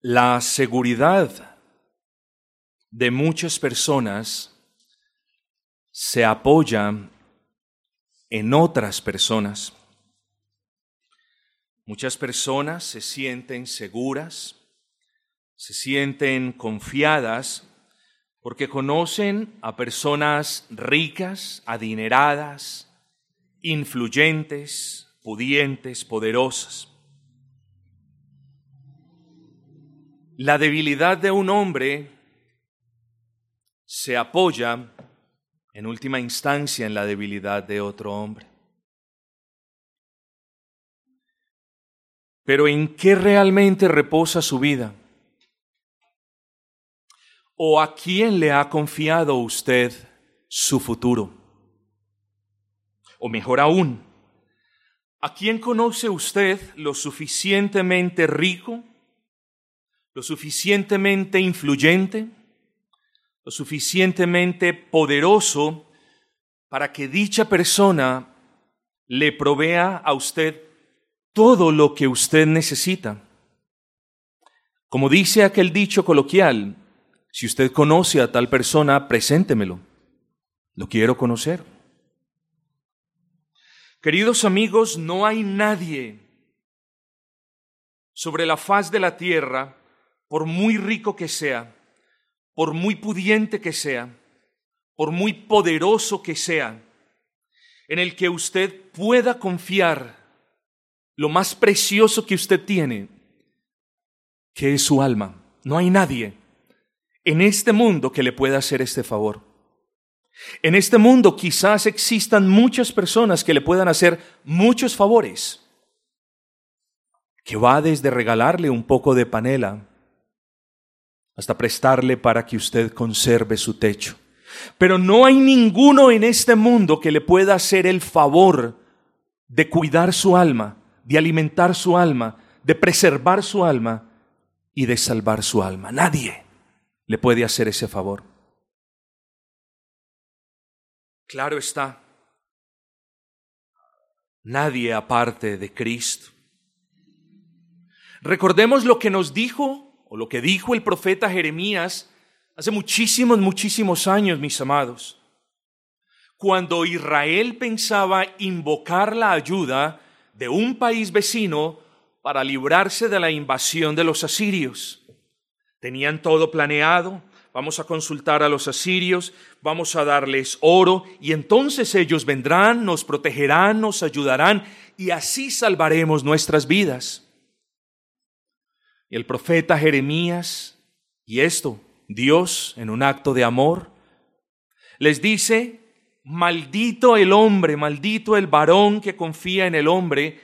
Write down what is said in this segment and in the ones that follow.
La seguridad de muchas personas se apoya en otras personas. Muchas personas se sienten seguras, se sienten confiadas porque conocen a personas ricas, adineradas, influyentes, pudientes, poderosas. La debilidad de un hombre se apoya en última instancia en la debilidad de otro hombre. Pero ¿en qué realmente reposa su vida? ¿O a quién le ha confiado usted su futuro? O mejor aún, ¿a quién conoce usted lo suficientemente rico lo suficientemente influyente, lo suficientemente poderoso para que dicha persona le provea a usted todo lo que usted necesita. Como dice aquel dicho coloquial, si usted conoce a tal persona, preséntemelo. Lo quiero conocer. Queridos amigos, no hay nadie sobre la faz de la tierra por muy rico que sea, por muy pudiente que sea, por muy poderoso que sea, en el que usted pueda confiar lo más precioso que usted tiene, que es su alma. No hay nadie en este mundo que le pueda hacer este favor. En este mundo quizás existan muchas personas que le puedan hacer muchos favores, que va desde regalarle un poco de panela hasta prestarle para que usted conserve su techo. Pero no hay ninguno en este mundo que le pueda hacer el favor de cuidar su alma, de alimentar su alma, de preservar su alma y de salvar su alma. Nadie le puede hacer ese favor. Claro está, nadie aparte de Cristo. Recordemos lo que nos dijo o lo que dijo el profeta Jeremías hace muchísimos, muchísimos años, mis amados. Cuando Israel pensaba invocar la ayuda de un país vecino para librarse de la invasión de los asirios. Tenían todo planeado, vamos a consultar a los asirios, vamos a darles oro y entonces ellos vendrán, nos protegerán, nos ayudarán y así salvaremos nuestras vidas. Y el profeta Jeremías, y esto, Dios en un acto de amor, les dice, maldito el hombre, maldito el varón que confía en el hombre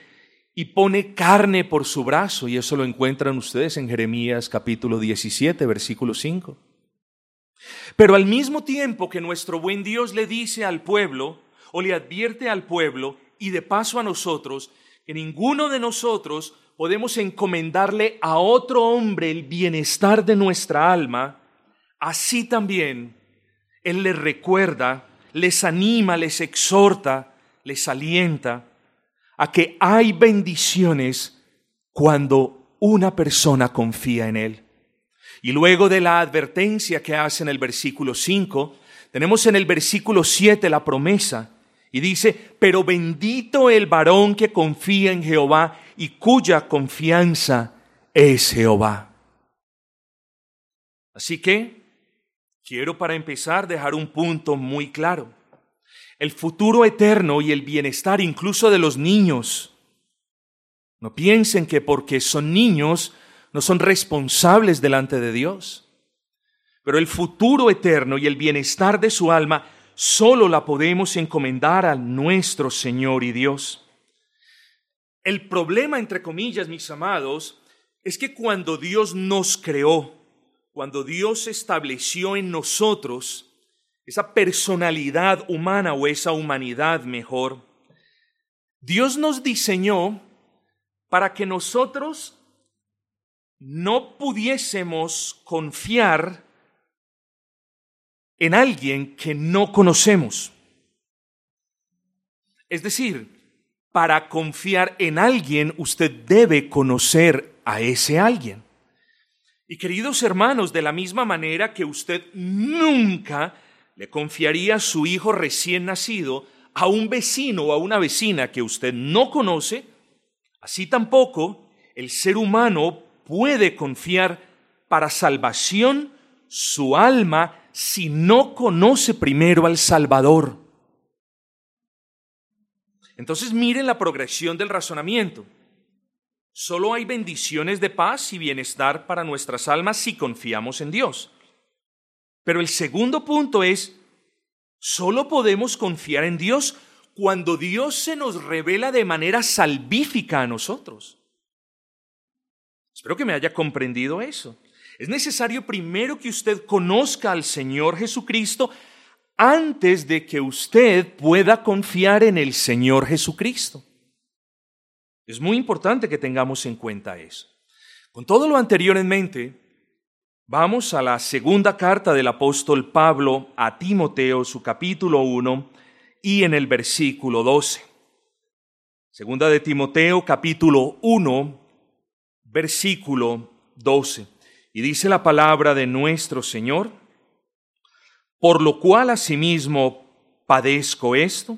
y pone carne por su brazo. Y eso lo encuentran ustedes en Jeremías capítulo 17, versículo 5. Pero al mismo tiempo que nuestro buen Dios le dice al pueblo, o le advierte al pueblo, y de paso a nosotros, que ninguno de nosotros podemos encomendarle a otro hombre el bienestar de nuestra alma, así también Él les recuerda, les anima, les exhorta, les alienta a que hay bendiciones cuando una persona confía en Él. Y luego de la advertencia que hace en el versículo 5, tenemos en el versículo 7 la promesa y dice, pero bendito el varón que confía en Jehová y cuya confianza es Jehová. Así que quiero para empezar dejar un punto muy claro. El futuro eterno y el bienestar incluso de los niños. No piensen que porque son niños no son responsables delante de Dios. Pero el futuro eterno y el bienestar de su alma solo la podemos encomendar a nuestro Señor y Dios. El problema, entre comillas, mis amados, es que cuando Dios nos creó, cuando Dios estableció en nosotros esa personalidad humana o esa humanidad mejor, Dios nos diseñó para que nosotros no pudiésemos confiar en alguien que no conocemos. Es decir, para confiar en alguien, usted debe conocer a ese alguien. Y queridos hermanos, de la misma manera que usted nunca le confiaría a su hijo recién nacido a un vecino o a una vecina que usted no conoce, así tampoco el ser humano puede confiar para salvación su alma si no conoce primero al Salvador. Entonces miren la progresión del razonamiento. Solo hay bendiciones de paz y bienestar para nuestras almas si confiamos en Dios. Pero el segundo punto es, solo podemos confiar en Dios cuando Dios se nos revela de manera salvífica a nosotros. Espero que me haya comprendido eso. Es necesario primero que usted conozca al Señor Jesucristo antes de que usted pueda confiar en el Señor Jesucristo. Es muy importante que tengamos en cuenta eso. Con todo lo anterior en mente, vamos a la segunda carta del apóstol Pablo a Timoteo, su capítulo 1, y en el versículo 12. Segunda de Timoteo, capítulo 1, versículo 12. Y dice la palabra de nuestro Señor, por lo cual asimismo padezco esto,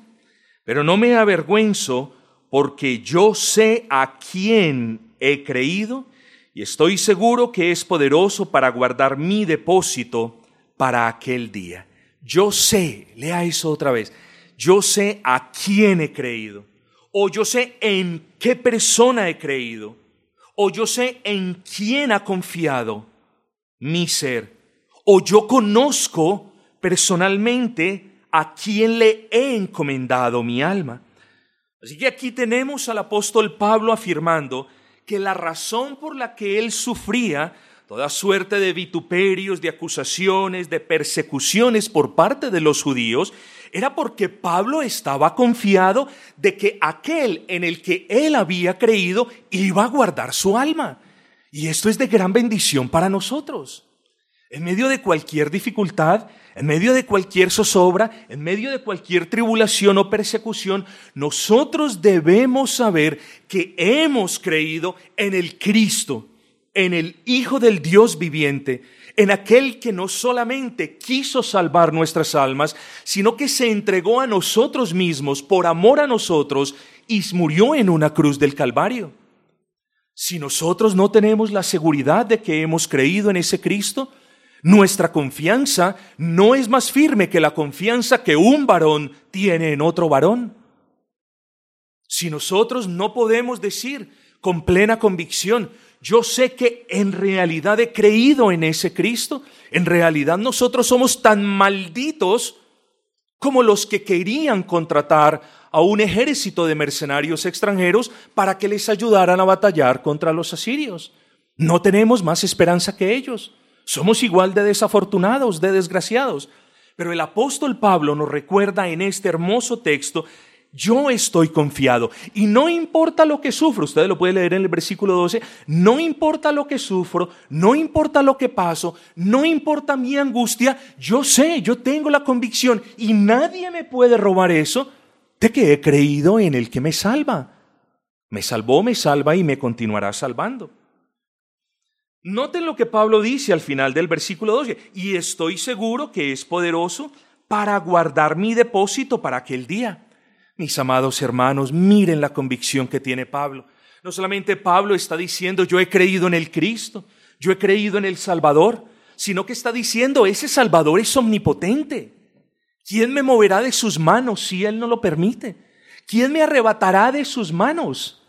pero no me avergüenzo porque yo sé a quién he creído y estoy seguro que es poderoso para guardar mi depósito para aquel día. Yo sé, lea eso otra vez, yo sé a quién he creído, o yo sé en qué persona he creído, o yo sé en quién ha confiado mi ser, o yo conozco personalmente a quién le he encomendado mi alma. Así que aquí tenemos al apóstol Pablo afirmando que la razón por la que él sufría toda suerte de vituperios, de acusaciones, de persecuciones por parte de los judíos, era porque Pablo estaba confiado de que aquel en el que él había creído iba a guardar su alma. Y esto es de gran bendición para nosotros. En medio de cualquier dificultad, en medio de cualquier zozobra, en medio de cualquier tribulación o persecución, nosotros debemos saber que hemos creído en el Cristo, en el Hijo del Dios viviente, en aquel que no solamente quiso salvar nuestras almas, sino que se entregó a nosotros mismos por amor a nosotros y murió en una cruz del Calvario. Si nosotros no tenemos la seguridad de que hemos creído en ese Cristo, nuestra confianza no es más firme que la confianza que un varón tiene en otro varón. Si nosotros no podemos decir con plena convicción, yo sé que en realidad he creído en ese Cristo, en realidad nosotros somos tan malditos como los que querían contratar a un ejército de mercenarios extranjeros para que les ayudaran a batallar contra los asirios. No tenemos más esperanza que ellos. Somos igual de desafortunados, de desgraciados. Pero el apóstol Pablo nos recuerda en este hermoso texto, yo estoy confiado y no importa lo que sufro, usted lo puede leer en el versículo 12, no importa lo que sufro, no importa lo que paso, no importa mi angustia, yo sé, yo tengo la convicción y nadie me puede robar eso de que he creído en el que me salva. Me salvó, me salva y me continuará salvando. Noten lo que Pablo dice al final del versículo 12, y estoy seguro que es poderoso para guardar mi depósito para aquel día. Mis amados hermanos, miren la convicción que tiene Pablo. No solamente Pablo está diciendo, yo he creído en el Cristo, yo he creído en el Salvador, sino que está diciendo, ese Salvador es omnipotente. ¿Quién me moverá de sus manos si Él no lo permite? ¿Quién me arrebatará de sus manos?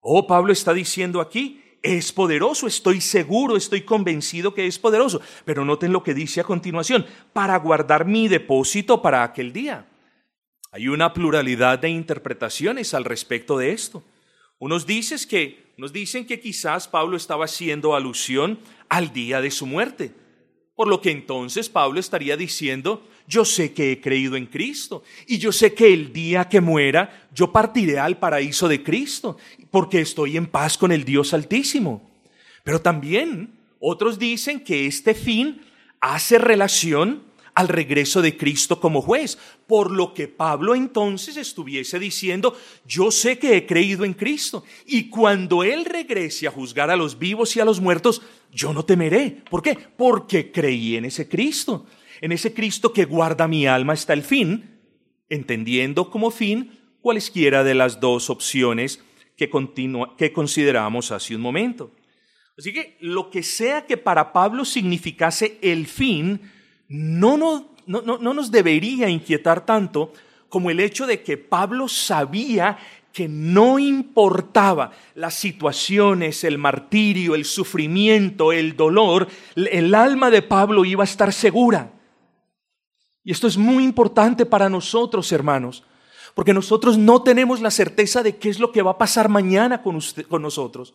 Oh, Pablo está diciendo aquí, es poderoso, estoy seguro, estoy convencido que es poderoso. Pero noten lo que dice a continuación, para guardar mi depósito para aquel día. Hay una pluralidad de interpretaciones al respecto de esto. Unos dicen que, nos dicen que quizás Pablo estaba haciendo alusión al día de su muerte. Por lo que entonces Pablo estaría diciendo, yo sé que he creído en Cristo y yo sé que el día que muera yo partiré al paraíso de Cristo porque estoy en paz con el Dios Altísimo. Pero también otros dicen que este fin hace relación al regreso de Cristo como juez. Por lo que Pablo entonces estuviese diciendo, yo sé que he creído en Cristo y cuando Él regrese a juzgar a los vivos y a los muertos, yo no temeré. ¿Por qué? Porque creí en ese Cristo, en ese Cristo que guarda mi alma hasta el fin, entendiendo como fin cualesquiera de las dos opciones que, que consideramos hace un momento. Así que lo que sea que para Pablo significase el fin, no, no, no, no nos debería inquietar tanto como el hecho de que Pablo sabía que no importaba las situaciones, el martirio, el sufrimiento, el dolor, el alma de Pablo iba a estar segura. Y esto es muy importante para nosotros, hermanos, porque nosotros no tenemos la certeza de qué es lo que va a pasar mañana con nosotros.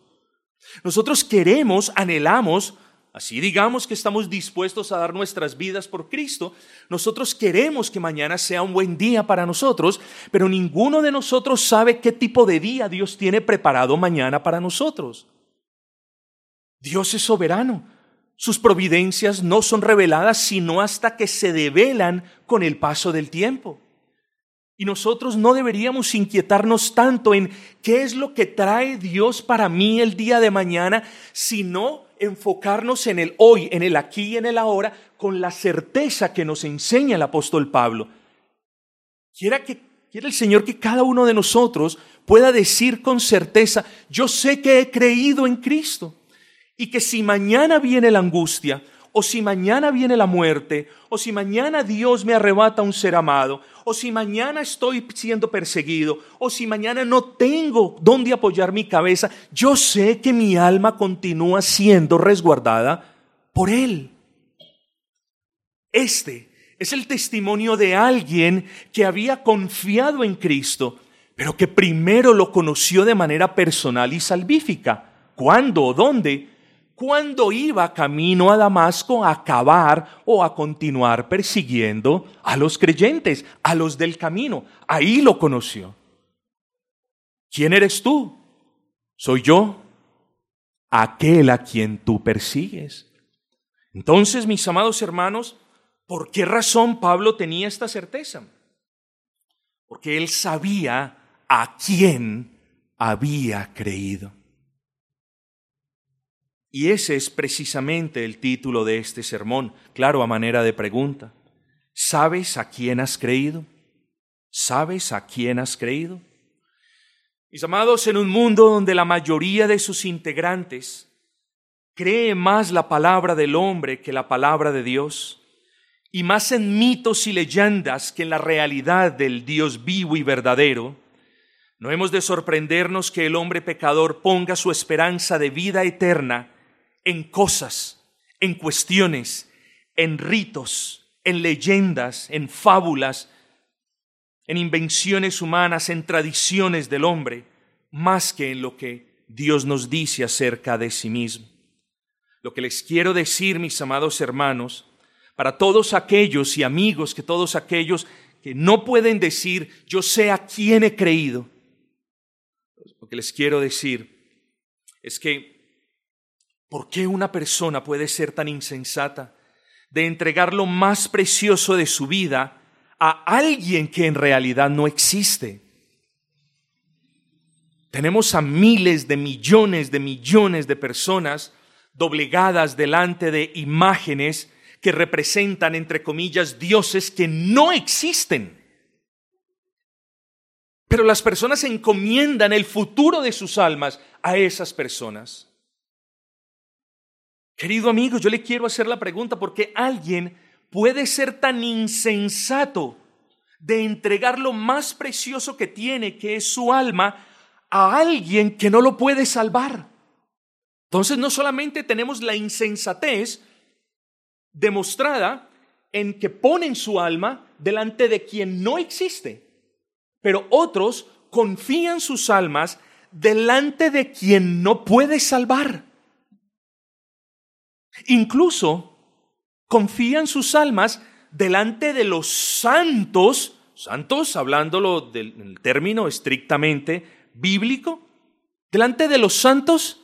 Nosotros queremos, anhelamos, así digamos que estamos dispuestos a dar nuestras vidas por Cristo, nosotros queremos que mañana sea un buen día para nosotros, pero ninguno de nosotros sabe qué tipo de día Dios tiene preparado mañana para nosotros. Dios es soberano. Sus providencias no son reveladas sino hasta que se develan con el paso del tiempo. Y nosotros no deberíamos inquietarnos tanto en qué es lo que trae Dios para mí el día de mañana, sino enfocarnos en el hoy, en el aquí y en el ahora, con la certeza que nos enseña el apóstol Pablo. Quiera que quiera el Señor que cada uno de nosotros pueda decir con certeza, yo sé que he creído en Cristo y que si mañana viene la angustia, o si mañana viene la muerte, o si mañana Dios me arrebata un ser amado, o si mañana estoy siendo perseguido, o si mañana no tengo dónde apoyar mi cabeza, yo sé que mi alma continúa siendo resguardada por Él. Este es el testimonio de alguien que había confiado en Cristo, pero que primero lo conoció de manera personal y salvífica. ¿Cuándo o dónde? Cuando iba camino a Damasco a acabar o a continuar persiguiendo a los creyentes, a los del camino. Ahí lo conoció. ¿Quién eres tú? Soy yo, aquel a quien tú persigues. Entonces, mis amados hermanos, ¿por qué razón Pablo tenía esta certeza? Porque él sabía a quién había creído. Y ese es precisamente el título de este sermón, claro, a manera de pregunta. ¿Sabes a quién has creído? ¿Sabes a quién has creído? Mis amados, en un mundo donde la mayoría de sus integrantes cree más la palabra del hombre que la palabra de Dios, y más en mitos y leyendas que en la realidad del Dios vivo y verdadero, no hemos de sorprendernos que el hombre pecador ponga su esperanza de vida eterna en cosas, en cuestiones, en ritos, en leyendas, en fábulas, en invenciones humanas, en tradiciones del hombre, más que en lo que Dios nos dice acerca de sí mismo. Lo que les quiero decir, mis amados hermanos, para todos aquellos y amigos, que todos aquellos que no pueden decir, yo sé a quién he creído, lo que les quiero decir es que ¿Por qué una persona puede ser tan insensata de entregar lo más precioso de su vida a alguien que en realidad no existe? Tenemos a miles de millones de millones de personas doblegadas delante de imágenes que representan, entre comillas, dioses que no existen. Pero las personas encomiendan el futuro de sus almas a esas personas. Querido amigo, yo le quiero hacer la pregunta porque alguien puede ser tan insensato de entregar lo más precioso que tiene, que es su alma, a alguien que no lo puede salvar. Entonces no solamente tenemos la insensatez demostrada en que ponen su alma delante de quien no existe, pero otros confían sus almas delante de quien no puede salvar. Incluso confían sus almas delante de los santos, santos hablándolo del término estrictamente bíblico, delante de los santos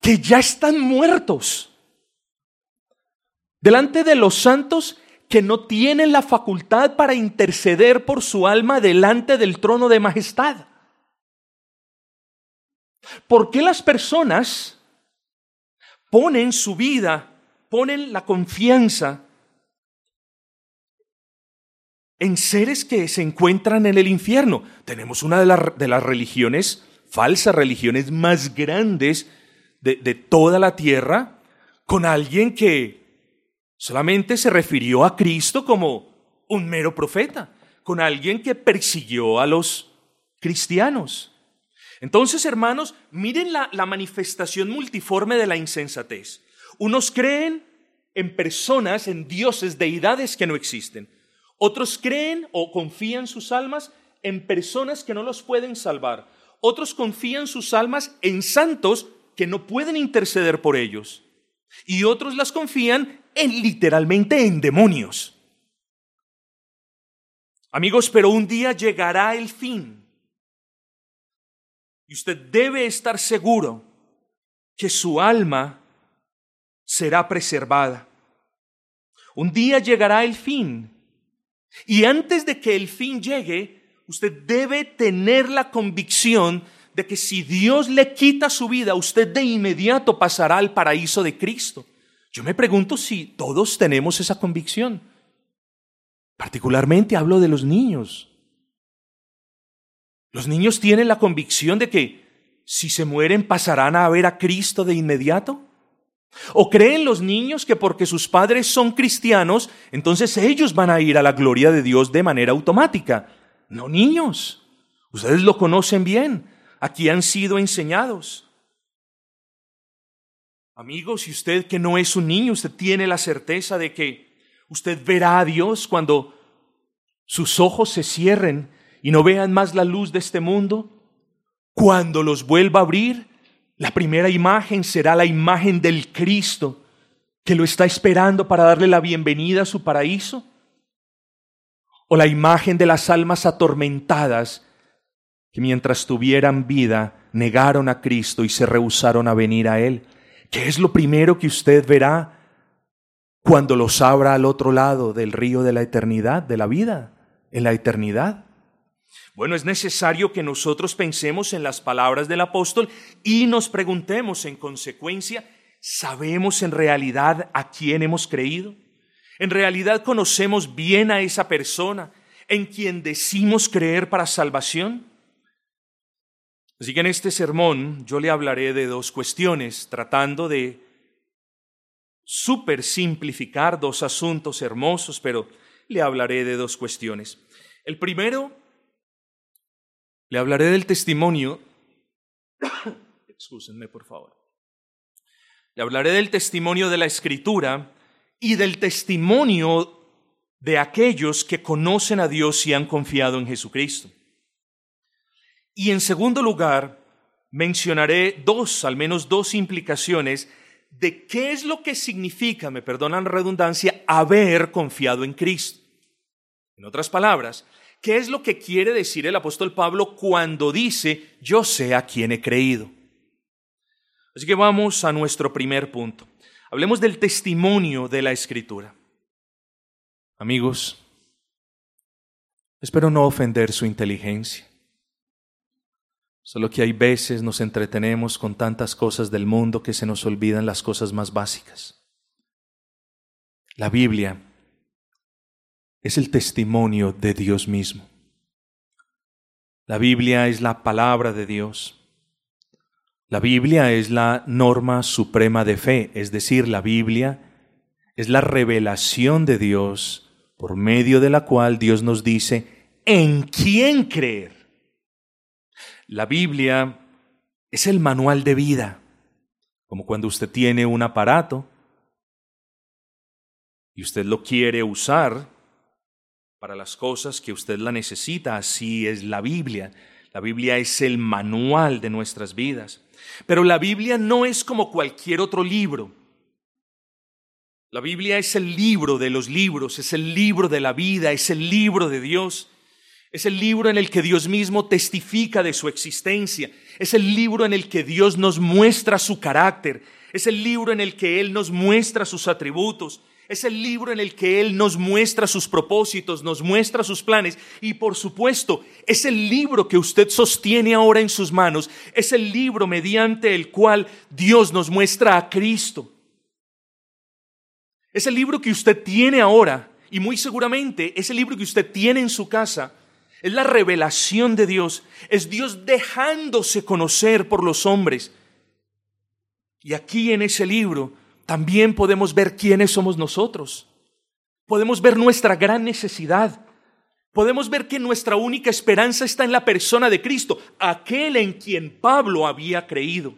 que ya están muertos, delante de los santos que no tienen la facultad para interceder por su alma delante del trono de majestad. ¿Por qué las personas ponen su vida, ponen la confianza en seres que se encuentran en el infierno? Tenemos una de, de las religiones, falsas religiones más grandes de, de toda la tierra, con alguien que solamente se refirió a Cristo como un mero profeta, con alguien que persiguió a los cristianos. Entonces, hermanos, miren la, manifestación multiforme de la insensatez. Unos creen en personas, en dioses, deidades que no existen. Otros creen o confían sus almas en personas que no los pueden salvar. Otros confían sus almas en santos que no pueden interceder por ellos. Y otros las confían en literalmente en demonios. Amigos, pero un día llegará el fin y usted debe estar seguro que su alma será preservada. Un día llegará el fin. Y antes de que el fin llegue, usted debe tener la convicción de que si Dios le quita su vida, usted de inmediato pasará al paraíso de Cristo. Yo me pregunto si todos tenemos esa convicción. Particularmente hablo de los niños. Los niños tienen la convicción de que si se mueren pasarán a ver a Cristo de inmediato. ¿O creen los niños que porque sus padres son cristianos, entonces ellos van a ir a la gloria de Dios de manera automática? No, niños. Ustedes lo conocen bien. Aquí han sido enseñados. Amigos, si usted que no es un niño, usted tiene la certeza de que usted verá a Dios cuando sus ojos se cierren y no vean más la luz de este mundo, cuando los vuelva a abrir, la primera imagen será la imagen del Cristo que lo está esperando para darle la bienvenida a su paraíso. O la imagen de las almas atormentadas que mientras tuvieran vida negaron a Cristo y se rehusaron a venir a Él. ¿Qué es lo primero que usted verá cuando los abra al otro lado del río de la eternidad, de la vida, en la eternidad? Bueno, es necesario que nosotros pensemos en las palabras del apóstol y nos preguntemos en consecuencia, ¿sabemos en realidad a quién hemos creído? ¿En realidad conocemos bien a esa persona en quien decimos creer para salvación? Así que en este sermón yo le hablaré de dos cuestiones, tratando de super simplificar dos asuntos hermosos, pero le hablaré de dos cuestiones. El primero le hablaré del testimonio. Excúsenme, por favor. Le hablaré del testimonio de la Escritura y del testimonio de aquellos que conocen a Dios y han confiado en Jesucristo. Y en segundo lugar, mencionaré dos, al menos dos implicaciones de qué es lo que significa, me perdonan la redundancia, haber confiado en Cristo. En otras palabras, ¿Qué es lo que quiere decir el apóstol Pablo cuando dice, yo sé a quién he creído? Así que vamos a nuestro primer punto. Hablemos del testimonio de la escritura. Amigos, espero no ofender su inteligencia. Solo que hay veces nos entretenemos con tantas cosas del mundo que se nos olvidan las cosas más básicas. La Biblia es el testimonio de Dios mismo. La Biblia es la palabra de Dios. La Biblia es la norma suprema de fe, es decir, la Biblia es la revelación de Dios por medio de la cual Dios nos dice en quién creer. La Biblia es el manual de vida, como cuando usted tiene un aparato y usted lo quiere usar, para las cosas que usted la necesita. Así es la Biblia. La Biblia es el manual de nuestras vidas. Pero la Biblia no es como cualquier otro libro. La Biblia es el libro de los libros, es el libro de la vida, es el libro de Dios. Es el libro en el que Dios mismo testifica de su existencia. Es el libro en el que Dios nos muestra su carácter. Es el libro en el que Él nos muestra sus atributos. Es el libro en el que Él nos muestra sus propósitos, nos muestra sus planes y por supuesto es el libro que usted sostiene ahora en sus manos. Es el libro mediante el cual Dios nos muestra a Cristo. Es el libro que usted tiene ahora y muy seguramente es el libro que usted tiene en su casa. Es la revelación de Dios. Es Dios dejándose conocer por los hombres. Y aquí en ese libro también podemos ver quiénes somos nosotros. Podemos ver nuestra gran necesidad. Podemos ver que nuestra única esperanza está en la persona de Cristo, aquel en quien Pablo había creído.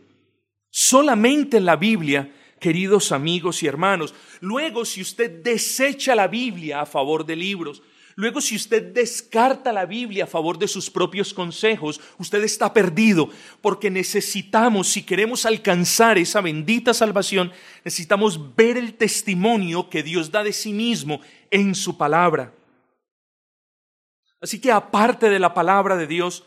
Solamente en la Biblia, queridos amigos y hermanos. Luego, si usted desecha la Biblia a favor de libros, Luego, si usted descarta la Biblia a favor de sus propios consejos, usted está perdido, porque necesitamos, si queremos alcanzar esa bendita salvación, necesitamos ver el testimonio que Dios da de sí mismo en su palabra. Así que aparte de la palabra de Dios,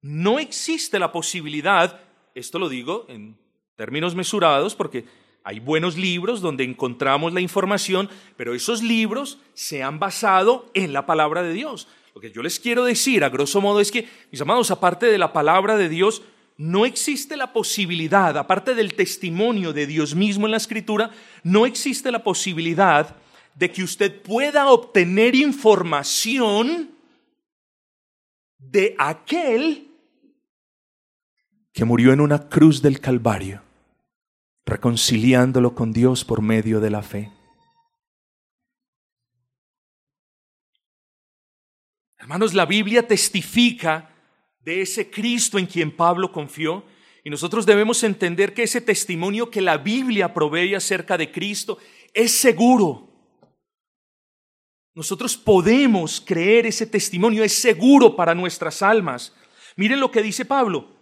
no existe la posibilidad, esto lo digo en términos mesurados, porque hay buenos libros donde encontramos la información, pero esos libros se han basado en la palabra de Dios. Lo que yo les quiero decir, a grosso modo, es que, mis amados, aparte de la palabra de Dios, no existe la posibilidad, aparte del testimonio de Dios mismo en la escritura, no existe la posibilidad de que usted pueda obtener información de aquel que murió en una cruz del Calvario reconciliándolo con Dios por medio de la fe. Hermanos, la Biblia testifica de ese Cristo en quien Pablo confió y nosotros debemos entender que ese testimonio que la Biblia provee acerca de Cristo es seguro. Nosotros podemos creer ese testimonio, es seguro para nuestras almas. Miren lo que dice Pablo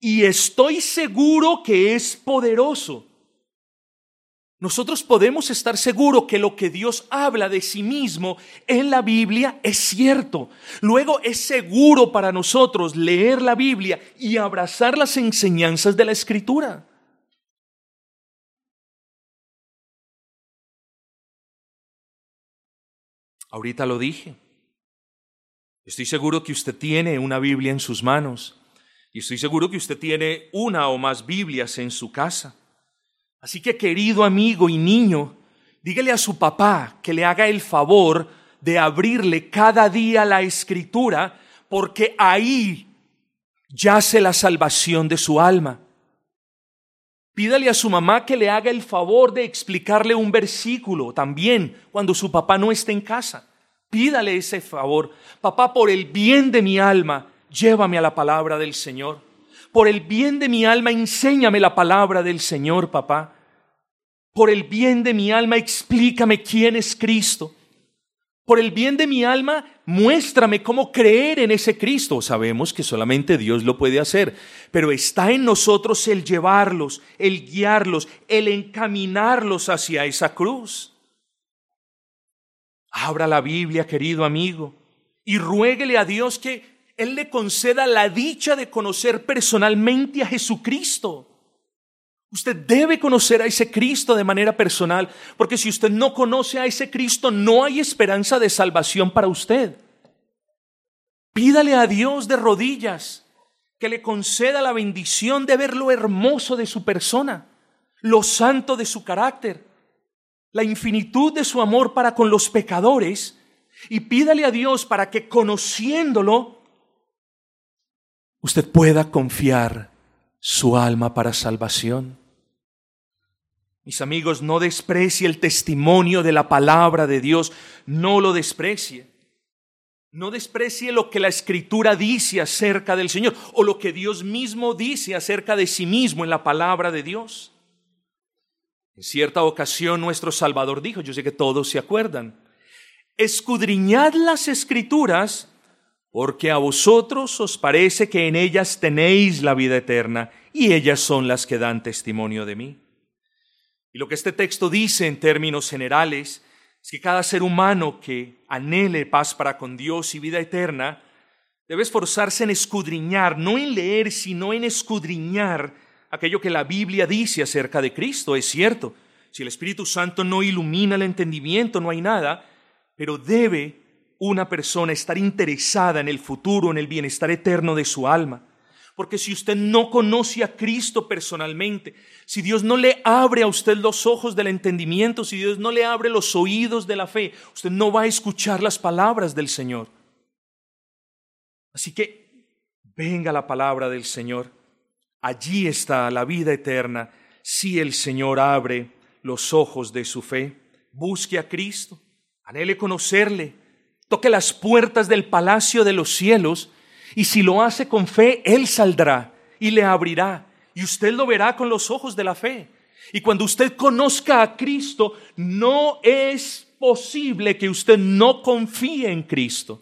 y estoy seguro que es poderoso. Nosotros podemos estar seguros que lo que Dios habla de sí mismo en la Biblia es cierto. Luego es seguro para nosotros leer la Biblia y abrazar las enseñanzas de la Escritura. Ahorita lo dije. Estoy seguro que usted tiene una Biblia en sus manos. Y estoy seguro que usted tiene una o más Biblias en su casa. Así que querido amigo y niño, dígale a su papá que le haga el favor de abrirle cada día la escritura, porque ahí yace la salvación de su alma. Pídale a su mamá que le haga el favor de explicarle un versículo también cuando su papá no esté en casa. Pídale ese favor. Papá, por el bien de mi alma, llévame a la palabra del Señor. Por el bien de mi alma, enséñame la palabra del Señor, papá. Por el bien de mi alma, explícame quién es Cristo. Por el bien de mi alma, muéstrame cómo creer en ese Cristo. Sabemos que solamente Dios lo puede hacer, pero está en nosotros el llevarlos, el guiarlos, el encaminarlos hacia esa cruz. Abra la Biblia, querido amigo, y ruéguele a Dios que él le conceda la dicha de conocer personalmente a Jesucristo. Usted debe conocer a ese Cristo de manera personal, porque si usted no conoce a ese Cristo, no hay esperanza de salvación para usted. Pídale a Dios de rodillas que le conceda la bendición de ver lo hermoso de su persona, lo santo de su carácter, la infinitud de su amor para con los pecadores, y pídale a Dios para que conociéndolo, usted pueda confiar su alma para salvación. Mis amigos, no desprecie el testimonio de la palabra de Dios, no lo desprecie. No desprecie lo que la escritura dice acerca del Señor o lo que Dios mismo dice acerca de sí mismo en la palabra de Dios. En cierta ocasión nuestro Salvador dijo, yo sé que todos se acuerdan, escudriñad las escrituras porque a vosotros os parece que en ellas tenéis la vida eterna, y ellas son las que dan testimonio de mí. Y lo que este texto dice en términos generales es que cada ser humano que anhele paz para con Dios y vida eterna, debe esforzarse en escudriñar, no en leer, sino en escudriñar aquello que la Biblia dice acerca de Cristo. Es cierto, Si el Espíritu Santo no ilumina el entendimiento, no hay nada, pero debe una persona estar interesada en el futuro, en el bienestar eterno de su alma. Porque si usted no conoce a Cristo personalmente, si Dios no le abre a usted los ojos del entendimiento, si Dios no le abre los oídos de la fe, usted no va a escuchar las palabras del Señor. Así que venga la palabra del Señor. Allí está la vida eterna si el Señor abre los ojos de su fe. Busque a Cristo, anhele conocerle, toque las puertas del palacio de los cielos y si lo hace con fe, Él saldrá y le abrirá. Y usted lo verá con los ojos de la fe. Y cuando usted conozca a Cristo, no es posible que usted no confíe en Cristo.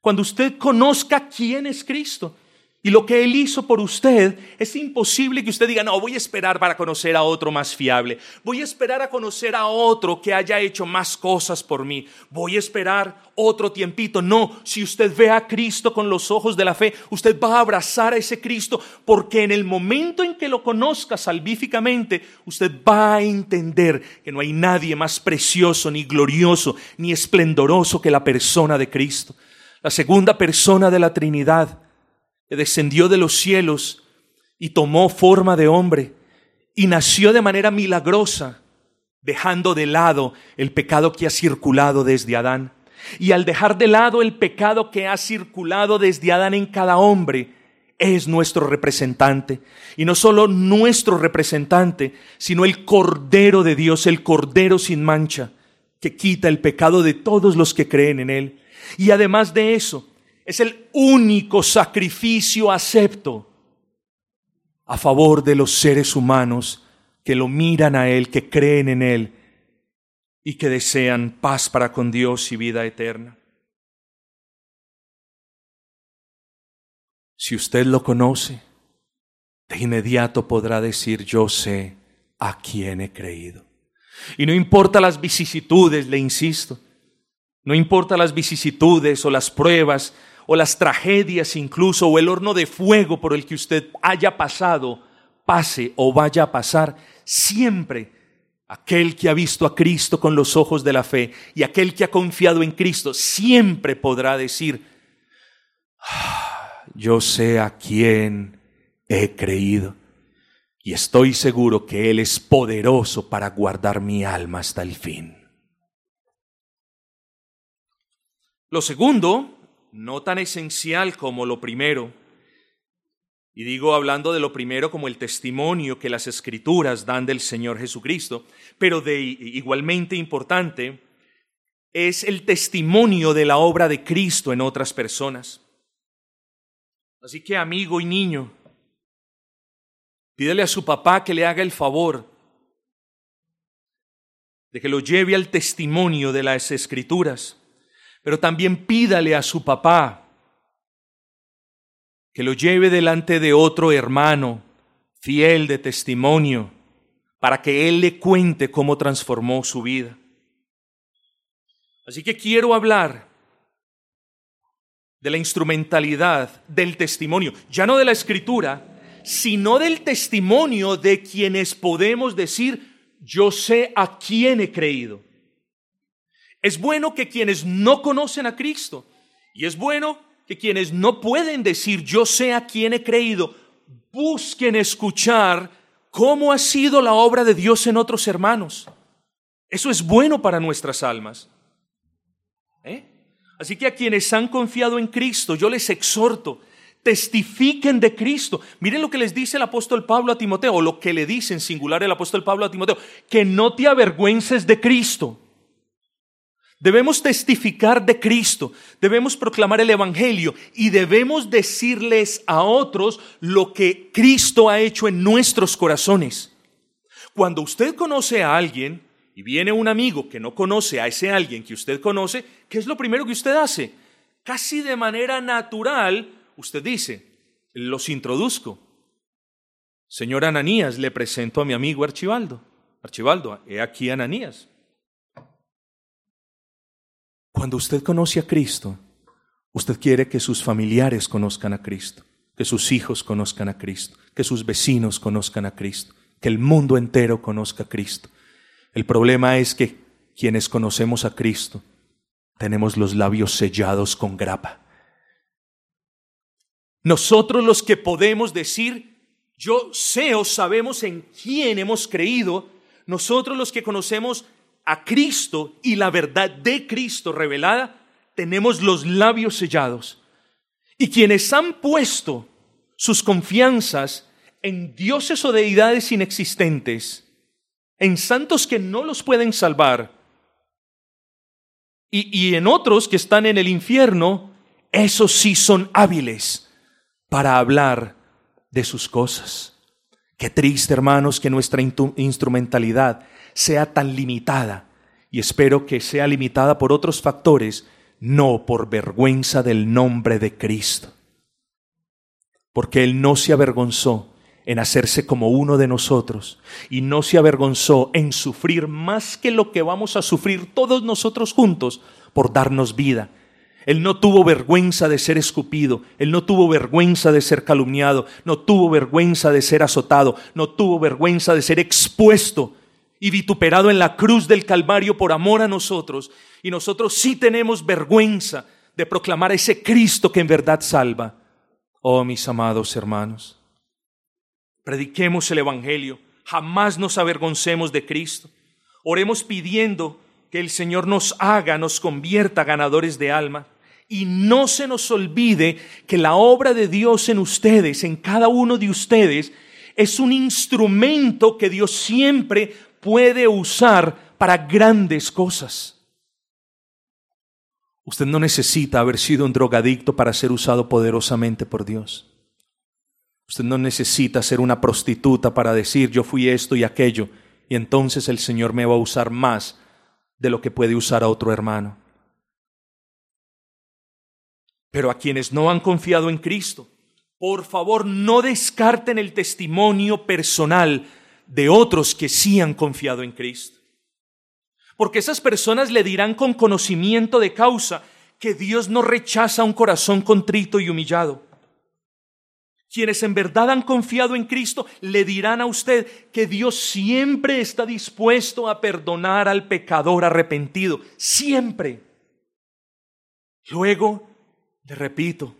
Cuando usted conozca quién es Cristo, y lo que Él hizo por usted, es imposible que usted diga, no, voy a esperar para conocer a otro más fiable. Voy a esperar a conocer a otro que haya hecho más cosas por mí. Voy a esperar otro tiempito. No, si usted ve a Cristo con los ojos de la fe, usted va a abrazar a ese Cristo porque en el momento en que lo conozca salvíficamente, usted va a entender que no hay nadie más precioso, ni glorioso, ni esplendoroso que la persona de Cristo. La segunda persona de la Trinidad descendió de los cielos y tomó forma de hombre y nació de manera milagrosa, dejando de lado el pecado que ha circulado desde Adán. Y al dejar de lado el pecado que ha circulado desde Adán en cada hombre, es nuestro representante. Y no solo nuestro representante, sino el Cordero de Dios, el Cordero sin mancha, que quita el pecado de todos los que creen en Él. Y además de eso, es el único sacrificio acepto a favor de los seres humanos que lo miran a Él, que creen en Él y que desean paz para con Dios y vida eterna. Si usted lo conoce, de inmediato podrá decir, yo sé a quién he creído. Y no importa las vicisitudes, le insisto, no importa las vicisitudes o las pruebas o las tragedias incluso, o el horno de fuego por el que usted haya pasado, pase o vaya a pasar, siempre aquel que ha visto a Cristo con los ojos de la fe y aquel que ha confiado en Cristo, siempre podrá decir, ah, yo sé a quién he creído y estoy seguro que Él es poderoso para guardar mi alma hasta el fin. Lo segundo no tan esencial como lo primero. Y digo hablando de lo primero como el testimonio que las escrituras dan del Señor Jesucristo, pero de igualmente importante es el testimonio de la obra de Cristo en otras personas. Así que amigo y niño, pídele a su papá que le haga el favor de que lo lleve al testimonio de las escrituras pero también pídale a su papá que lo lleve delante de otro hermano fiel de testimonio para que él le cuente cómo transformó su vida. Así que quiero hablar de la instrumentalidad del testimonio, ya no de la escritura, sino del testimonio de quienes podemos decir, yo sé a quién he creído. Es bueno que quienes no conocen a Cristo y es bueno que quienes no pueden decir yo sé a quién he creído, busquen escuchar cómo ha sido la obra de Dios en otros hermanos. Eso es bueno para nuestras almas. ¿Eh? Así que a quienes han confiado en Cristo, yo les exhorto, testifiquen de Cristo. Miren lo que les dice el apóstol Pablo a Timoteo, o lo que le dice en singular el apóstol Pablo a Timoteo, que no te avergüences de Cristo. Debemos testificar de Cristo, debemos proclamar el Evangelio y debemos decirles a otros lo que Cristo ha hecho en nuestros corazones. Cuando usted conoce a alguien y viene un amigo que no conoce a ese alguien que usted conoce, ¿qué es lo primero que usted hace? Casi de manera natural, usted dice, los introduzco. Señor Ananías, le presento a mi amigo Archibaldo. Archibaldo, he aquí Ananías. Cuando usted conoce a Cristo, usted quiere que sus familiares conozcan a Cristo, que sus hijos conozcan a Cristo, que sus vecinos conozcan a Cristo, que el mundo entero conozca a Cristo. El problema es que quienes conocemos a Cristo tenemos los labios sellados con grapa. Nosotros los que podemos decir, yo sé o sabemos en quién hemos creído, nosotros los que conocemos a Cristo y la verdad de Cristo revelada, tenemos los labios sellados. Y quienes han puesto sus confianzas en dioses o deidades inexistentes, en santos que no los pueden salvar, y, y en otros que están en el infierno, esos sí son hábiles para hablar de sus cosas. Qué triste, hermanos, que nuestra instrumentalidad sea tan limitada y espero que sea limitada por otros factores, no por vergüenza del nombre de Cristo. Porque Él no se avergonzó en hacerse como uno de nosotros y no se avergonzó en sufrir más que lo que vamos a sufrir todos nosotros juntos por darnos vida él no tuvo vergüenza de ser escupido, él no tuvo vergüenza de ser calumniado, no tuvo vergüenza de ser azotado, no tuvo vergüenza de ser expuesto y vituperado en la cruz del Calvario por amor a nosotros. Y nosotros sí tenemos vergüenza de proclamar a ese Cristo que en verdad salva. Oh, mis amados hermanos, prediquemos el Evangelio, jamás nos avergoncemos de Cristo. Oremos pidiendo que el Señor nos haga, nos convierta ganadores de alma. Y no se nos olvide que la obra de Dios en ustedes, en cada uno de ustedes, es un instrumento que Dios siempre puede usar para grandes cosas. Usted no necesita haber sido un drogadicto para ser usado poderosamente por Dios. Usted no necesita ser una prostituta para decir yo fui esto y aquello y entonces el Señor me va a usar más de lo que puede usar a otro hermano. Pero a quienes no han confiado en Cristo, por favor no descarten el testimonio personal de otros que sí han confiado en Cristo. Porque esas personas le dirán con conocimiento de causa que Dios no rechaza un corazón contrito y humillado. Quienes en verdad han confiado en Cristo le dirán a usted que Dios siempre está dispuesto a perdonar al pecador arrepentido, siempre. Luego, le repito,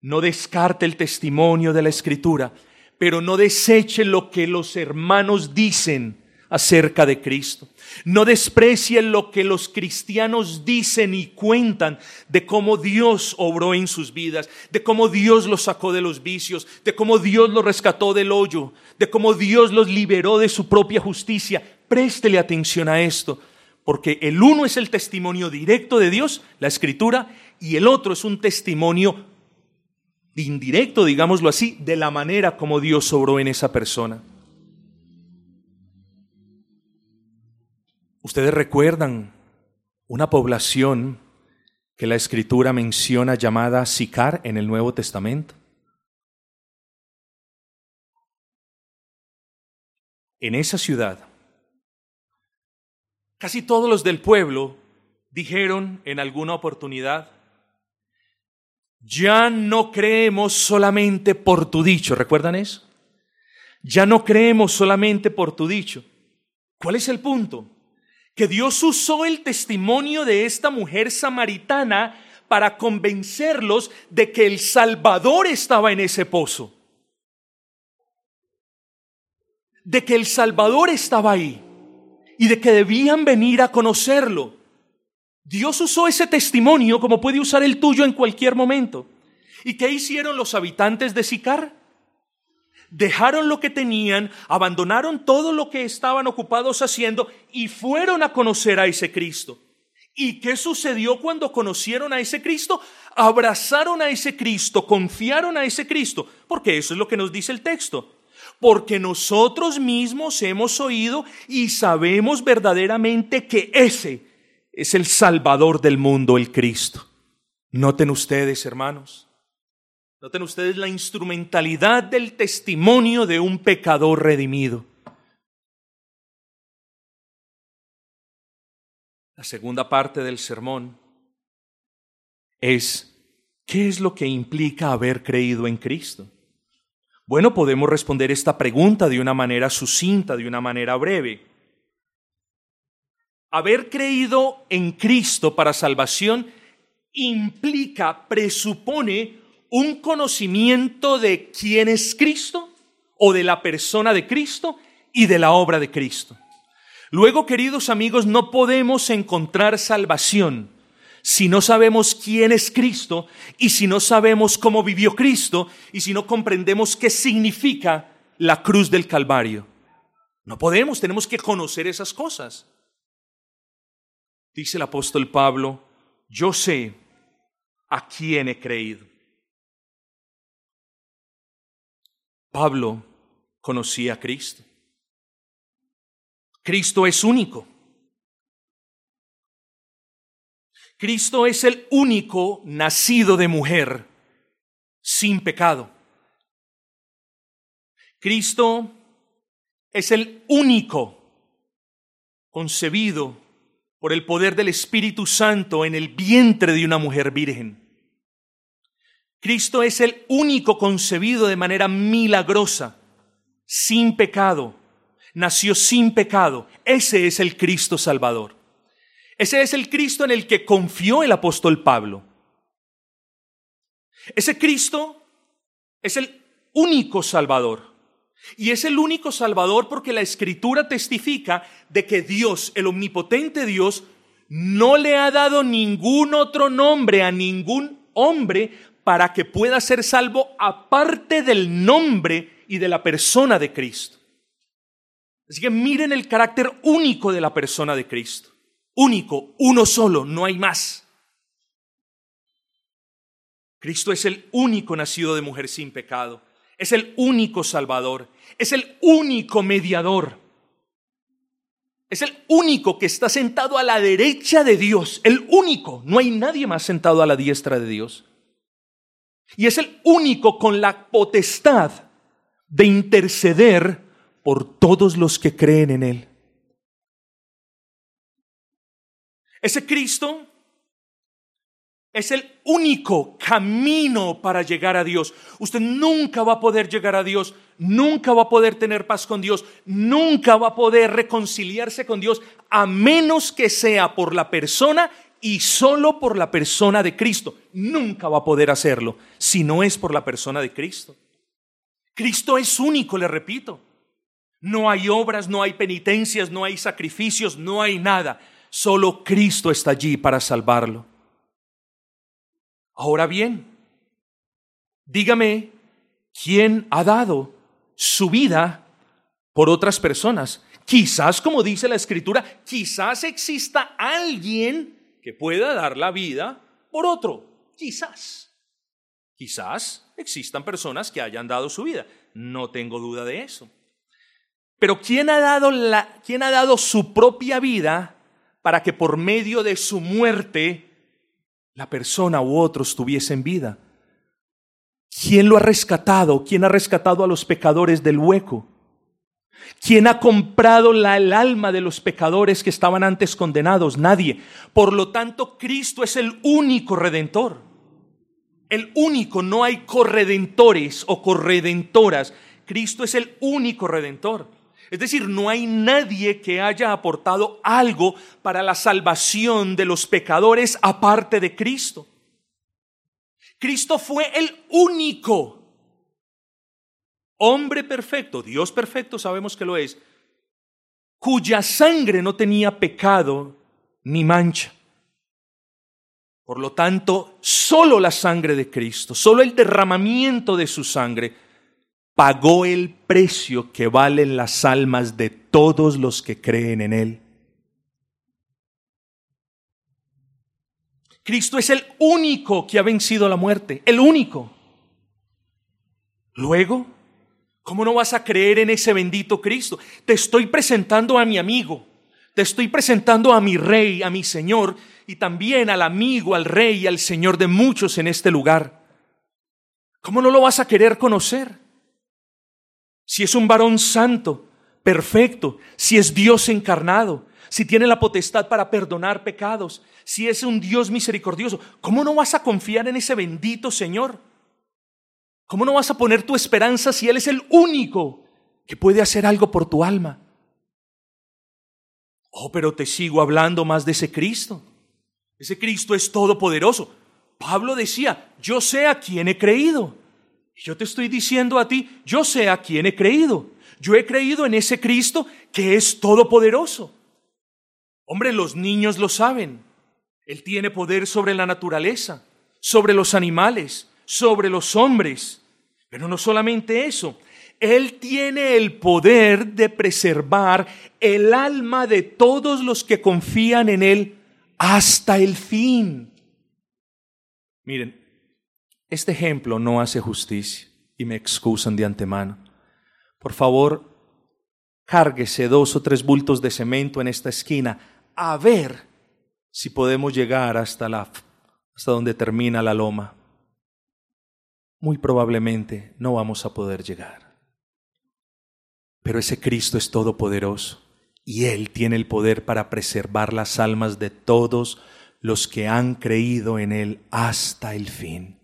no descarte el testimonio de la Escritura, pero no deseche lo que los hermanos dicen acerca de Cristo. No desprecie lo que los cristianos dicen y cuentan de cómo Dios obró en sus vidas, de cómo Dios los sacó de los vicios, de cómo Dios los rescató del hoyo, de cómo Dios los liberó de su propia justicia. Préstele atención a esto, porque el uno es el testimonio directo de Dios, la escritura, y el otro es un testimonio indirecto, digámoslo así, de la manera como Dios obró en esa persona. Ustedes recuerdan una población que la escritura menciona llamada Sicar en el Nuevo Testamento. En esa ciudad, casi todos los del pueblo dijeron en alguna oportunidad, ya no creemos solamente por tu dicho, ¿recuerdan eso? Ya no creemos solamente por tu dicho. ¿Cuál es el punto? Que Dios usó el testimonio de esta mujer samaritana para convencerlos de que el Salvador estaba en ese pozo. De que el Salvador estaba ahí y de que debían venir a conocerlo. Dios usó ese testimonio como puede usar el tuyo en cualquier momento. ¿Y qué hicieron los habitantes de Sicar? Dejaron lo que tenían, abandonaron todo lo que estaban ocupados haciendo y fueron a conocer a ese Cristo. ¿Y qué sucedió cuando conocieron a ese Cristo? Abrazaron a ese Cristo, confiaron a ese Cristo, porque eso es lo que nos dice el texto. Porque nosotros mismos hemos oído y sabemos verdaderamente que ese es el Salvador del mundo, el Cristo. Noten ustedes, hermanos, noten ustedes la instrumentalidad del testimonio de un pecador redimido. La segunda parte del sermón es, ¿qué es lo que implica haber creído en Cristo? Bueno, podemos responder esta pregunta de una manera sucinta, de una manera breve. Haber creído en Cristo para salvación implica, presupone un conocimiento de quién es Cristo o de la persona de Cristo y de la obra de Cristo. Luego, queridos amigos, no podemos encontrar salvación si no sabemos quién es Cristo y si no sabemos cómo vivió Cristo y si no comprendemos qué significa la cruz del Calvario. No podemos, tenemos que conocer esas cosas. Dice el apóstol Pablo, yo sé a quién he creído. Pablo conocía a Cristo. Cristo es único. Cristo es el único nacido de mujer sin pecado. Cristo es el único concebido por el poder del Espíritu Santo en el vientre de una mujer virgen. Cristo es el único concebido de manera milagrosa, sin pecado. Nació sin pecado. Ese es el Cristo Salvador. Ese es el Cristo en el que confió el apóstol Pablo. Ese Cristo es el único Salvador. Y es el único Salvador porque la Escritura testifica de que Dios, el omnipotente Dios, no le ha dado ningún otro nombre a ningún hombre para que pueda ser salvo aparte del nombre y de la persona de Cristo. Así que miren el carácter único de la persona de Cristo. Único, uno solo, no hay más. Cristo es el único nacido de mujer sin pecado. Es el único Salvador. Es el único mediador. Es el único que está sentado a la derecha de Dios. El único. No hay nadie más sentado a la diestra de Dios. Y es el único con la potestad de interceder por todos los que creen en Él. Ese Cristo es el único camino para llegar a Dios. Usted nunca va a poder llegar a Dios, nunca va a poder tener paz con Dios, nunca va a poder reconciliarse con Dios a menos que sea por la persona y solo por la persona de Cristo. Nunca va a poder hacerlo si no es por la persona de Cristo. Cristo es único, le repito. No hay obras, no hay penitencias, no hay sacrificios, no hay nada. Solo Cristo está allí para salvarlo. Ahora bien, dígame, ¿quién ha dado su vida por otras personas? Quizás, como dice la escritura, quizás exista alguien que pueda dar la vida por otro. Quizás. Quizás existan personas que hayan dado su vida. No tengo duda de eso. Pero ¿quién ha dado, quién ha dado su propia vida para que por medio de su muerte la persona u otros tuviesen vida. ¿Quién lo ha rescatado? ¿Quién ha rescatado a los pecadores del hueco? ¿Quién ha comprado la, el alma de los pecadores que estaban antes condenados? Nadie. Por lo tanto, Cristo es el único redentor. El único, no hay corredentores o corredentoras. Cristo es el único redentor. Es decir, no hay nadie que haya aportado algo para la salvación de los pecadores aparte de Cristo. Cristo fue el único hombre perfecto, Dios perfecto, sabemos que lo es, cuya sangre no tenía pecado ni mancha. Por lo tanto, solo la sangre de Cristo, solo el derramamiento de su sangre pagó el precio que valen las almas de todos los que creen en Él. Cristo es el único que ha vencido la muerte, el único. Luego, ¿cómo no vas a creer en ese bendito Cristo? Te estoy presentando a mi amigo, te estoy presentando a mi rey, a mi Señor, y también al amigo, al rey y al Señor de muchos en este lugar. ¿Cómo no lo vas a querer conocer? Si es un varón santo, perfecto, si es Dios encarnado, si tiene la potestad para perdonar pecados, si es un Dios misericordioso, ¿cómo no vas a confiar en ese bendito Señor? ¿Cómo no vas a poner tu esperanza si Él es el único que puede hacer algo por tu alma? Oh, pero te sigo hablando más de ese Cristo. Ese Cristo es todopoderoso. Pablo decía, yo sé a quién he creído. Y yo te estoy diciendo a ti, yo sé a quién he creído. Yo he creído en ese Cristo que es todopoderoso. Hombre, los niños lo saben. Él tiene poder sobre la naturaleza, sobre los animales, sobre los hombres. Pero no solamente eso, Él tiene el poder de preservar el alma de todos los que confían en Él hasta el fin. Miren, este ejemplo no hace justicia y me excusan de antemano. Por favor, cárguese dos o tres bultos de cemento en esta esquina a ver si podemos llegar hasta la hasta donde termina la loma. Muy probablemente no vamos a poder llegar. Pero ese Cristo es todopoderoso y Él tiene el poder para preservar las almas de todos los que han creído en Él hasta el fin.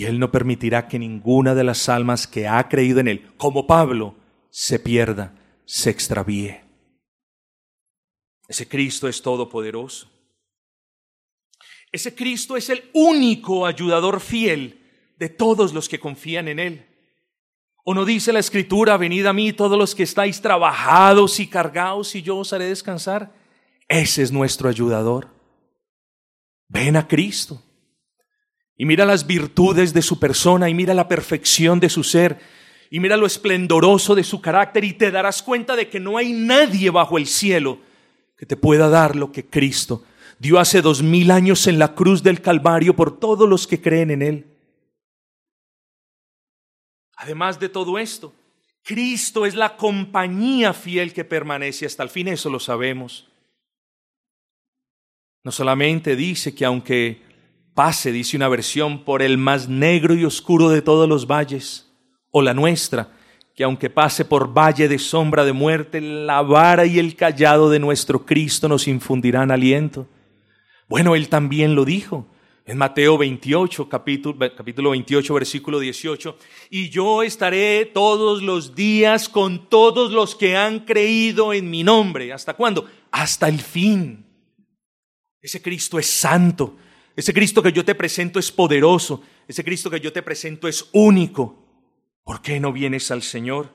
Y Él no permitirá que ninguna de las almas que ha creído en Él, como Pablo, se pierda, se extravíe. Ese Cristo es todopoderoso. Ese Cristo es el único ayudador fiel de todos los que confían en Él. ¿O no dice la Escritura, venid a mí todos los que estáis trabajados y cargados y yo os haré descansar? Ese es nuestro ayudador. Ven a Cristo y mira las virtudes de su persona y mira la perfección de su ser y mira lo esplendoroso de su carácter y te darás cuenta de que no hay nadie bajo el cielo que te pueda dar lo que Cristo dio hace dos mil años en la cruz del Calvario por todos los que creen en Él. Además de todo esto, Cristo es la compañía fiel que permanece hasta el fin, eso lo sabemos. No solamente dice que aunque pase, dice una versión, por el más negro y oscuro de todos los valles, o la nuestra, que aunque pase por valle de sombra de muerte, la vara y el callado de nuestro Cristo nos infundirán aliento. Bueno, Él también lo dijo en Mateo 28, capítulo, capítulo 28, versículo 18, y yo estaré todos los días con todos los que han creído en mi nombre. ¿Hasta cuándo? Hasta el fin. Ese Cristo es santo, ese Cristo que yo te presento es poderoso. Ese Cristo que yo te presento es único. ¿Por qué no vienes al Señor?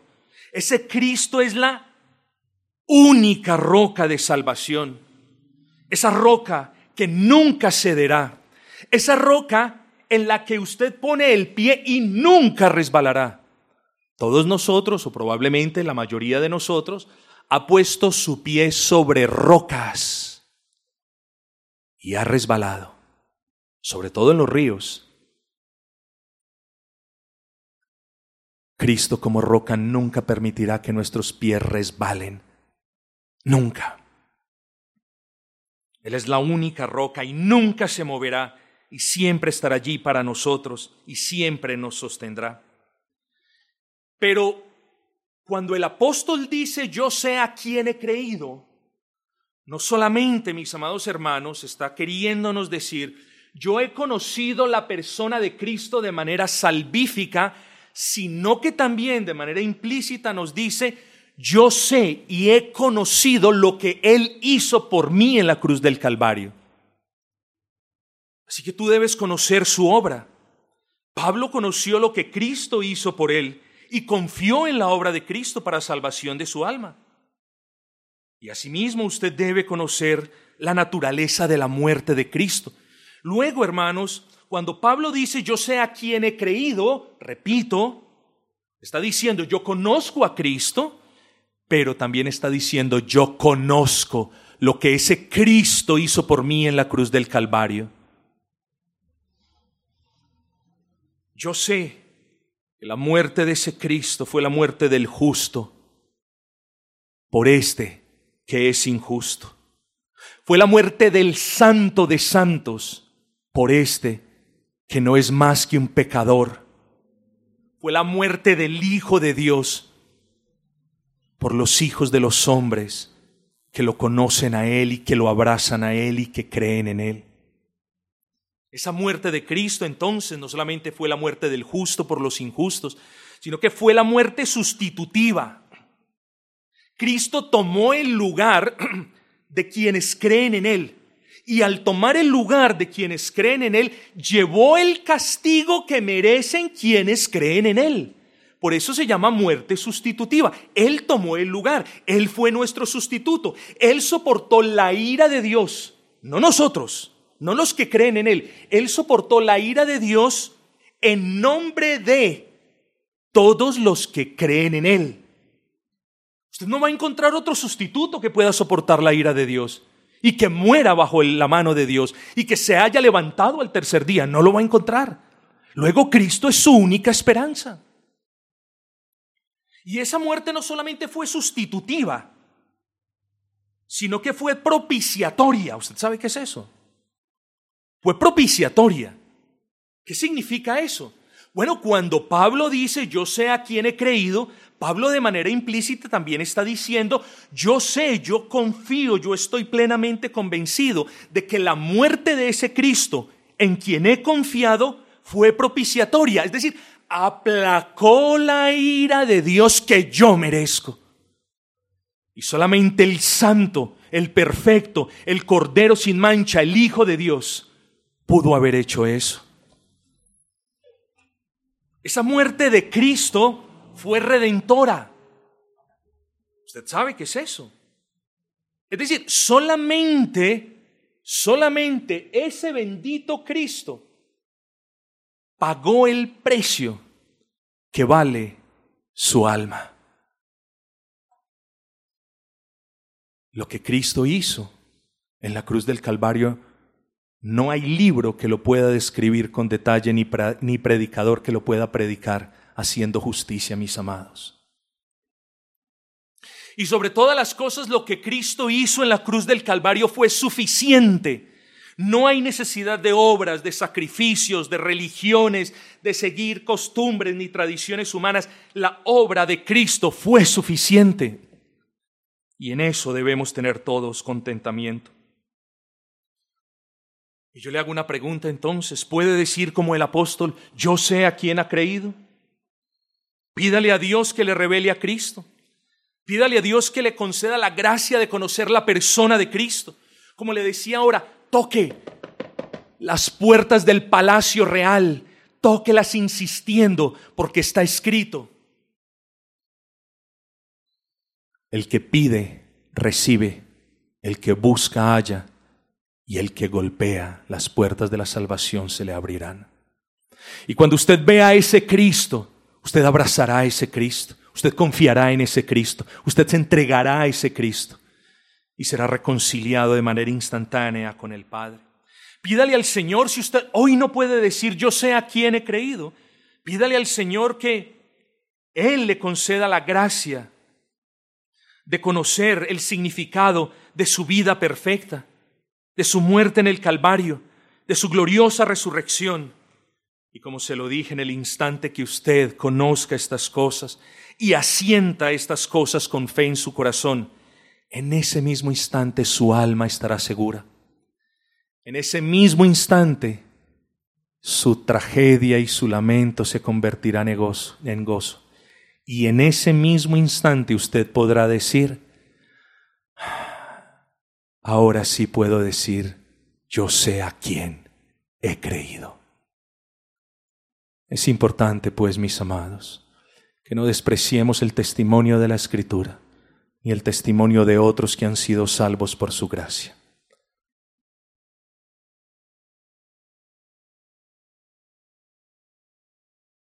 Ese Cristo es la única roca de salvación. Esa roca que nunca cederá. Esa roca en la que usted pone el pie y nunca resbalará. Todos nosotros, o probablemente la mayoría de nosotros, ha puesto su pie sobre rocas y ha resbalado sobre todo en los ríos. Cristo como roca nunca permitirá que nuestros pies resbalen. Nunca. Él es la única roca y nunca se moverá y siempre estará allí para nosotros y siempre nos sostendrá. Pero cuando el apóstol dice yo sé a quién he creído, no solamente, mis amados hermanos, está queriéndonos decir yo he conocido la persona de Cristo de manera salvífica, sino que también de manera implícita nos dice, yo sé y he conocido lo que Él hizo por mí en la cruz del Calvario. Así que tú debes conocer su obra. Pablo conoció lo que Cristo hizo por él y confió en la obra de Cristo para salvación de su alma. Y asimismo usted debe conocer la naturaleza de la muerte de Cristo. Luego, hermanos, cuando Pablo dice yo sé a quién he creído, repito, está diciendo yo conozco a Cristo, pero también está diciendo yo conozco lo que ese Cristo hizo por mí en la cruz del Calvario. Yo sé que la muerte de ese Cristo fue la muerte del justo por este que es injusto. Fue la muerte del santo de santos por este que no es más que un pecador. Fue la muerte del Hijo de Dios por los hijos de los hombres que lo conocen a Él y que lo abrazan a Él y que creen en Él. Esa muerte de Cristo entonces no solamente fue la muerte del justo por los injustos, sino que fue la muerte sustitutiva. Cristo tomó el lugar de quienes creen en Él. Y al tomar el lugar de quienes creen en Él, llevó el castigo que merecen quienes creen en Él. Por eso se llama muerte sustitutiva. Él tomó el lugar, Él fue nuestro sustituto, Él soportó la ira de Dios, no nosotros, no los que creen en Él. Él soportó la ira de Dios en nombre de todos los que creen en Él. Usted no va a encontrar otro sustituto que pueda soportar la ira de Dios y que muera bajo la mano de Dios y que se haya levantado al tercer día. No lo va a encontrar. Luego Cristo es su única esperanza. Y esa muerte no solamente fue sustitutiva, sino que fue propiciatoria. ¿Usted sabe qué es eso? Fue propiciatoria. ¿Qué significa eso? Bueno, cuando Pablo dice, yo sé a quién he creído, Pablo de manera implícita también está diciendo, yo sé, yo confío, yo estoy plenamente convencido de que la muerte de ese Cristo en quien he confiado fue propiciatoria, es decir, aplacó la ira de Dios que yo merezco. Y solamente el santo, el perfecto, el cordero sin mancha, el Hijo de Dios, pudo haber hecho eso. Esa muerte de Cristo fue redentora. Usted sabe qué es eso. Es decir, solamente, solamente ese bendito Cristo pagó el precio que vale su alma. Lo que Cristo hizo en la cruz del Calvario no hay libro que lo pueda describir con detalle ni, ni predicador que lo pueda predicar haciendo justicia, mis amados. Y sobre todas las cosas, lo que Cristo hizo en la cruz del Calvario fue suficiente. No hay necesidad de obras, de sacrificios, de religiones, de seguir costumbres ni tradiciones humanas. La obra de Cristo fue suficiente. Y en eso debemos tener todos contentamiento. Y yo le hago una pregunta entonces, ¿puede decir como el apóstol, yo sé a quién ha creído? Pídale a Dios que le revele a Cristo. Pídale a Dios que le conceda la gracia de conocer la persona de Cristo. Como le decía ahora, toque las puertas del palacio real, tóquelas insistiendo, porque está escrito. El que pide, recibe. El que busca, halla y el que golpea las puertas de la salvación se le abrirán. Y cuando usted vea a ese Cristo, usted abrazará a ese Cristo, usted confiará en ese Cristo, usted se entregará a ese Cristo y será reconciliado de manera instantánea con el Padre. Pídale al Señor, si usted hoy no puede decir yo sé a quién he creído, pídale al Señor que Él le conceda la gracia de conocer el significado de su vida perfecta de su muerte en el Calvario, de su gloriosa resurrección. Y como se lo dije en el instante que usted conozca estas cosas y asienta estas cosas con fe en su corazón, en ese mismo instante su alma estará segura. En ese mismo instante su tragedia y su lamento se convertirán en gozo, en gozo. Y en ese mismo instante usted podrá decir, ahora sí puedo decir, yo sé a quién he creído. Es importante, pues, mis amados, que no despreciemos el testimonio de la Escritura ni el testimonio de otros que han sido salvos por su gracia.